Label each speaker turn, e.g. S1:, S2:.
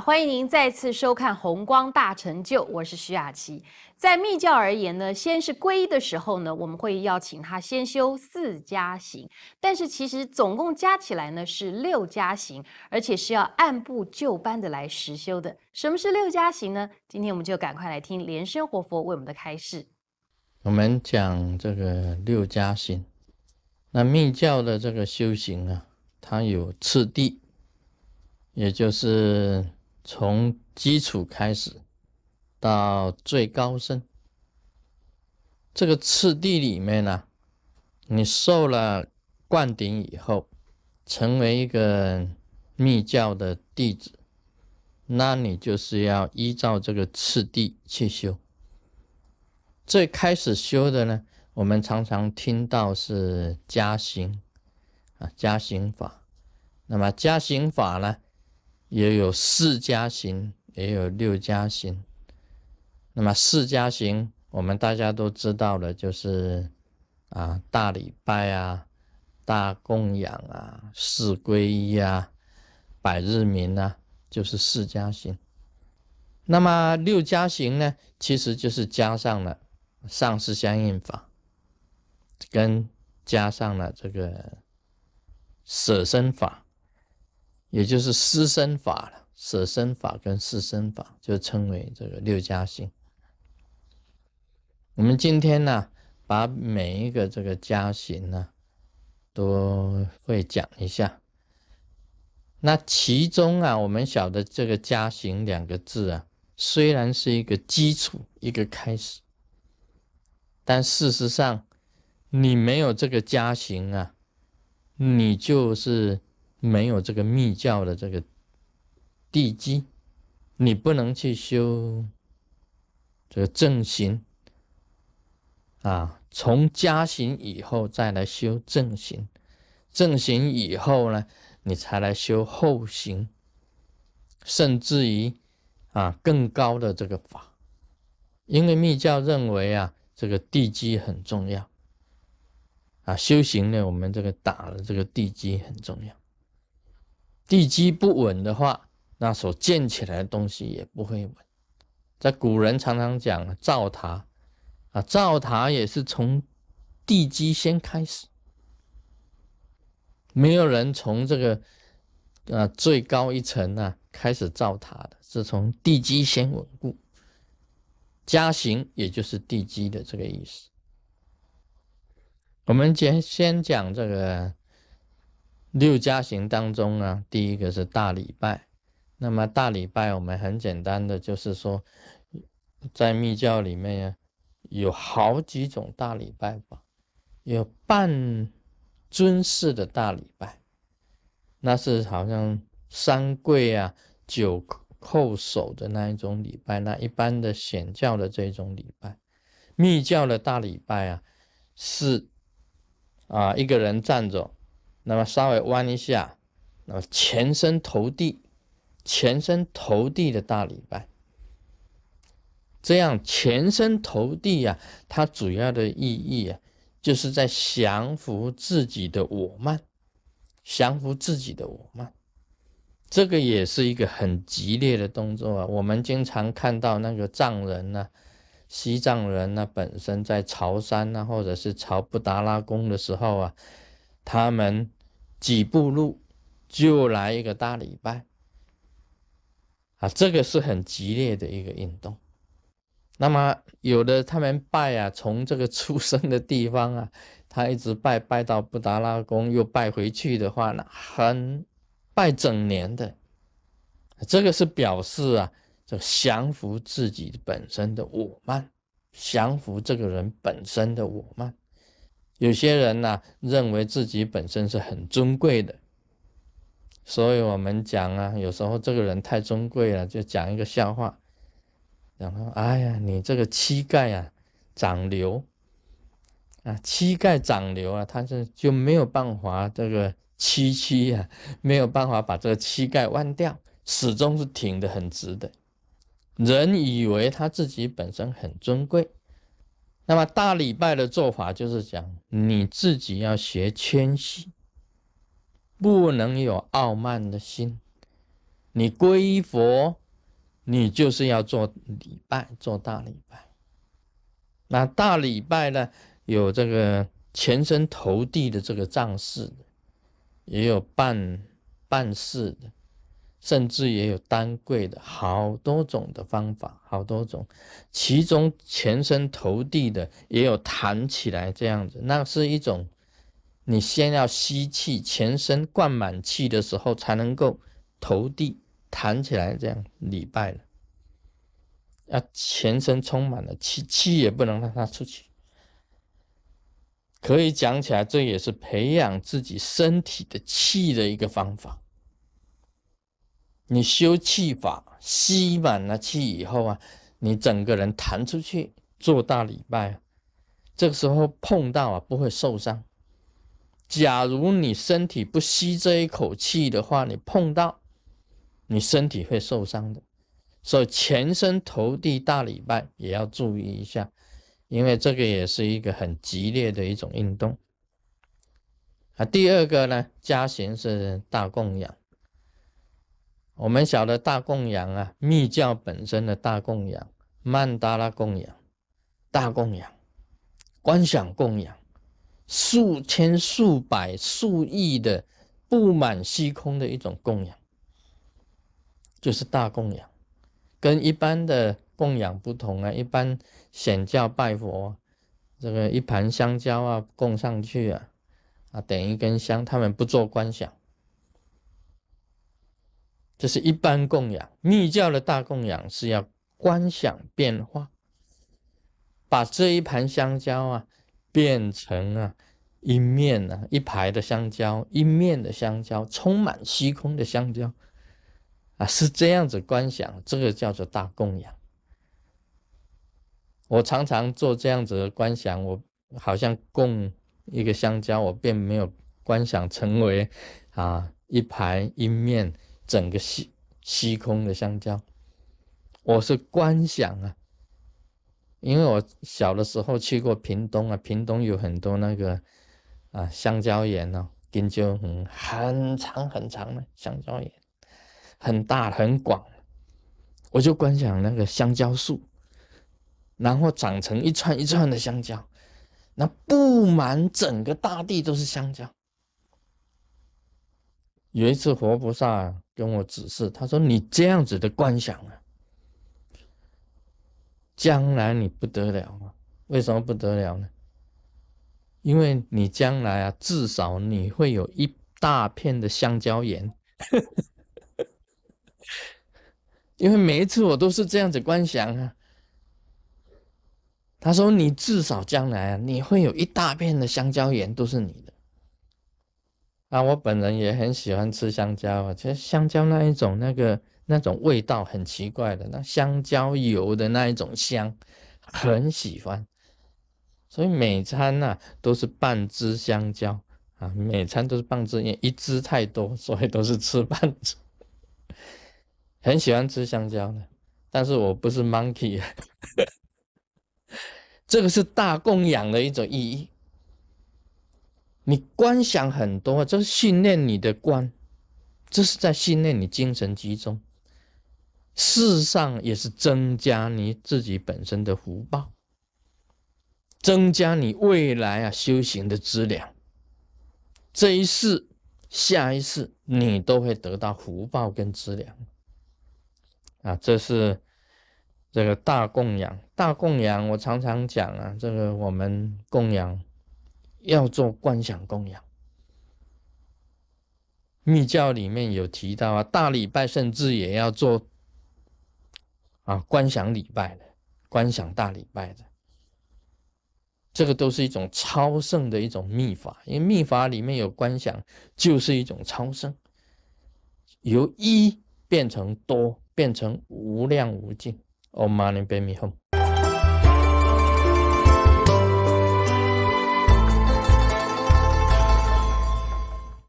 S1: 欢迎您再次收看《红光大成就》，我是徐雅琪。在密教而言呢，先是皈依的时候呢，我们会邀请他先修四加行，但是其实总共加起来呢是六加行，而且是要按部就班的来实修的。什么是六加行呢？今天我们就赶快来听莲生活佛为我们的开示。
S2: 我们讲这个六加行，那密教的这个修行啊，它有次第。也就是从基础开始到最高深，这个次第里面呢，你受了灌顶以后，成为一个密教的弟子，那你就是要依照这个次第去修。最开始修的呢，我们常常听到是加行啊，加行法。那么加行法呢？也有四加行，也有六加行。那么四加行，我们大家都知道的，就是啊大礼拜啊、大供养啊、四皈依啊、百日明啊，就是四加行。那么六加行呢，其实就是加上了上师相应法，跟加上了这个舍身法。也就是施身法了，舍身法跟施身法就称为这个六加行。我们今天呢，把每一个这个加行呢，都会讲一下。那其中啊，我们晓得这个加行两个字啊，虽然是一个基础，一个开始，但事实上，你没有这个加行啊，你就是。没有这个密教的这个地基，你不能去修这个正行啊。从加行以后再来修正行，正行以后呢，你才来修后行，甚至于啊更高的这个法。因为密教认为啊，这个地基很重要啊，修行呢，我们这个打了这个地基很重要。地基不稳的话，那所建起来的东西也不会稳。在古人常常讲造塔啊，造塔也是从地基先开始，没有人从这个啊最高一层啊开始造塔的，是从地基先稳固。加行也就是地基的这个意思。我们先先讲这个。六加行当中啊，第一个是大礼拜。那么大礼拜，我们很简单的就是说，在密教里面呀，有好几种大礼拜吧。有半尊式的大礼拜，那是好像三跪啊、九叩首的那一种礼拜。那一般的显教的这种礼拜，密教的大礼拜啊，是啊一个人站着。那么稍微弯一下，那么全身投地，全身投地的大礼拜，这样全身投地呀，它主要的意义啊，就是在降服自己的我慢，降服自己的我慢，这个也是一个很激烈的动作啊。我们经常看到那个藏人呢，西藏人呢，本身在朝山啊，或者是朝布达拉宫的时候啊，他们。几步路就来一个大礼拜啊，这个是很激烈的一个运动。那么有的他们拜啊，从这个出生的地方啊，他一直拜拜到布达拉宫，又拜回去的话呢，很拜整年的。这个是表示啊，这降服自己本身的我慢，降服这个人本身的我慢。有些人呢，认为自己本身是很尊贵的，所以我们讲啊，有时候这个人太尊贵了，就讲一个笑话，然后哎呀，你这个膝盖啊长瘤啊，膝盖长瘤啊，他是就没有办法这个屈膝啊，没有办法把这个膝盖弯掉，始终是挺得很直的。人以为他自己本身很尊贵。那么大礼拜的做法就是讲，你自己要学谦虚，不能有傲慢的心，你皈依佛，你就是要做礼拜，做大礼拜。那大礼拜呢，有这个全身投地的这个藏式的，也有半半式的。甚至也有单跪的，好多种的方法，好多种。其中全身投地的也有弹起来这样子，那是一种你先要吸气，全身灌满气的时候才能够投地弹起来，这样礼拜了。要全身充满了气，气也不能让它出去。可以讲起来，这也是培养自己身体的气的一个方法。你修气法，吸满了气以后啊，你整个人弹出去做大礼拜，这个时候碰到啊不会受伤。假如你身体不吸这一口气的话，你碰到你身体会受伤的。所以全身投地大礼拜也要注意一下，因为这个也是一个很激烈的一种运动。啊，第二个呢，加行是大供养。我们晓得大供养啊，密教本身的大供养，曼达拉供养，大供养，观想供养，数千、数百、数亿的布满虚空的一种供养，就是大供养，跟一般的供养不同啊。一般显教拜佛，这个一盘香蕉啊供上去啊，啊点一根香，他们不做观想。这是一般供养，密教的大供养是要观想变化，把这一盘香蕉啊变成啊一面啊一排的香蕉，一面的香蕉充满虚空的香蕉啊，是这样子观想，这个叫做大供养。我常常做这样子的观想，我好像供一个香蕉，我并没有观想成为啊一排一面。整个虚虚空的香蕉，我是观想啊，因为我小的时候去过屏东啊，屏东有很多那个啊香蕉园哦，根就很很长很长的香蕉园，很大很广，我就观想那个香蕉树，然后长成一串一串的香蕉，那布满整个大地都是香蕉。有一次活菩萨跟我指示，他说：“你这样子的观想啊，将来你不得了啊！为什么不得了呢？因为你将来啊，至少你会有一大片的香蕉园。因为每一次我都是这样子观想啊。他说：你至少将来啊，你会有一大片的香蕉园都是你的。”啊，我本人也很喜欢吃香蕉啊，其实香蕉那一种那个那种味道很奇怪的，那香蕉油的那一种香，很喜欢。所以每餐呐都是半只香蕉啊，每餐都是半只，因为一只太多，所以都是吃半只。很喜欢吃香蕉的，但是我不是 monkey，这个是大供养的一种意义。你观想很多，这是训练你的观，这是在训练你精神集中。事实上也是增加你自己本身的福报，增加你未来啊修行的质量。这一世、下一世，你都会得到福报跟资粮。啊，这是这个大供养。大供养，我常常讲啊，这个我们供养。要做观想供养，密教里面有提到啊，大礼拜甚至也要做啊观想礼拜的，观想大礼拜的，这个都是一种超胜的一种秘法，因为秘法里面有观想，就是一种超胜，由一变成多，变成无量无尽。Om Mani Padme Hum。